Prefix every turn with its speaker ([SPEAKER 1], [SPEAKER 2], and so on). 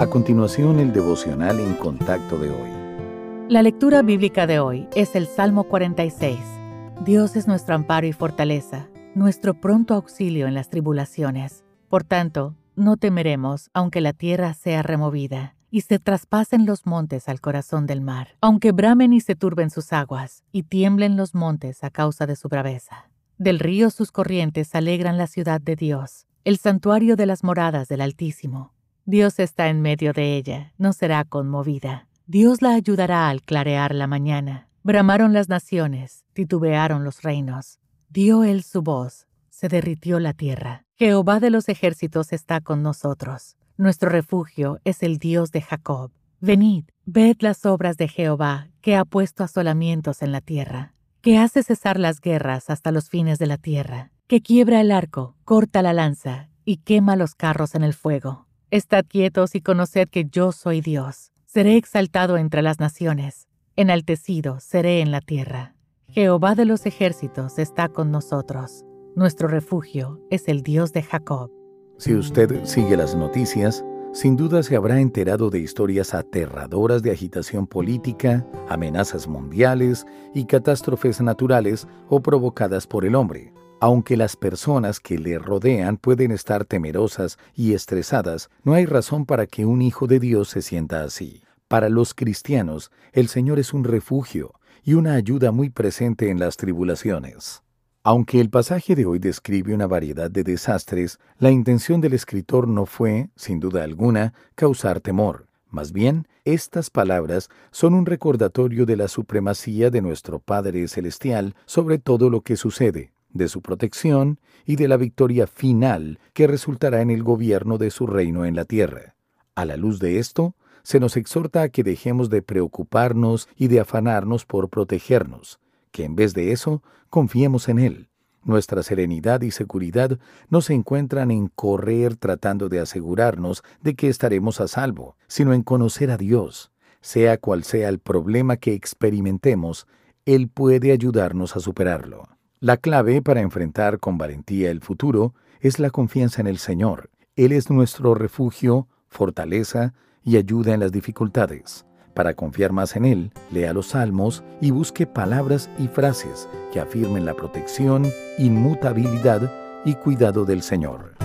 [SPEAKER 1] A continuación, el devocional en contacto de hoy.
[SPEAKER 2] La lectura bíblica de hoy es el Salmo 46. Dios es nuestro amparo y fortaleza, nuestro pronto auxilio en las tribulaciones. Por tanto, no temeremos aunque la tierra sea removida y se traspasen los montes al corazón del mar, aunque bramen y se turben sus aguas y tiemblen los montes a causa de su braveza. Del río sus corrientes alegran la ciudad de Dios, el santuario de las moradas del Altísimo. Dios está en medio de ella, no será conmovida. Dios la ayudará al clarear la mañana. Bramaron las naciones, titubearon los reinos. Dio él su voz, se derritió la tierra. Jehová de los ejércitos está con nosotros. Nuestro refugio es el Dios de Jacob. Venid, ved las obras de Jehová, que ha puesto asolamientos en la tierra, que hace cesar las guerras hasta los fines de la tierra, que quiebra el arco, corta la lanza y quema los carros en el fuego Estad quietos y conoced que yo soy Dios. Seré exaltado entre las naciones, enaltecido seré en la tierra. Jehová de los ejércitos está con nosotros. Nuestro refugio es el Dios de Jacob.
[SPEAKER 1] Si usted sigue las noticias, sin duda se habrá enterado de historias aterradoras de agitación política, amenazas mundiales y catástrofes naturales o provocadas por el hombre. Aunque las personas que le rodean pueden estar temerosas y estresadas, no hay razón para que un hijo de Dios se sienta así. Para los cristianos, el Señor es un refugio y una ayuda muy presente en las tribulaciones. Aunque el pasaje de hoy describe una variedad de desastres, la intención del escritor no fue, sin duda alguna, causar temor. Más bien, estas palabras son un recordatorio de la supremacía de nuestro Padre Celestial sobre todo lo que sucede, de su protección y de la victoria final que resultará en el gobierno de su reino en la tierra. A la luz de esto, se nos exhorta a que dejemos de preocuparnos y de afanarnos por protegernos, que en vez de eso confiemos en Él. Nuestra serenidad y seguridad no se encuentran en correr tratando de asegurarnos de que estaremos a salvo, sino en conocer a Dios. Sea cual sea el problema que experimentemos, Él puede ayudarnos a superarlo. La clave para enfrentar con valentía el futuro es la confianza en el Señor. Él es nuestro refugio, fortaleza y ayuda en las dificultades. Para confiar más en Él, lea los salmos y busque palabras y frases que afirmen la protección, inmutabilidad y cuidado del Señor.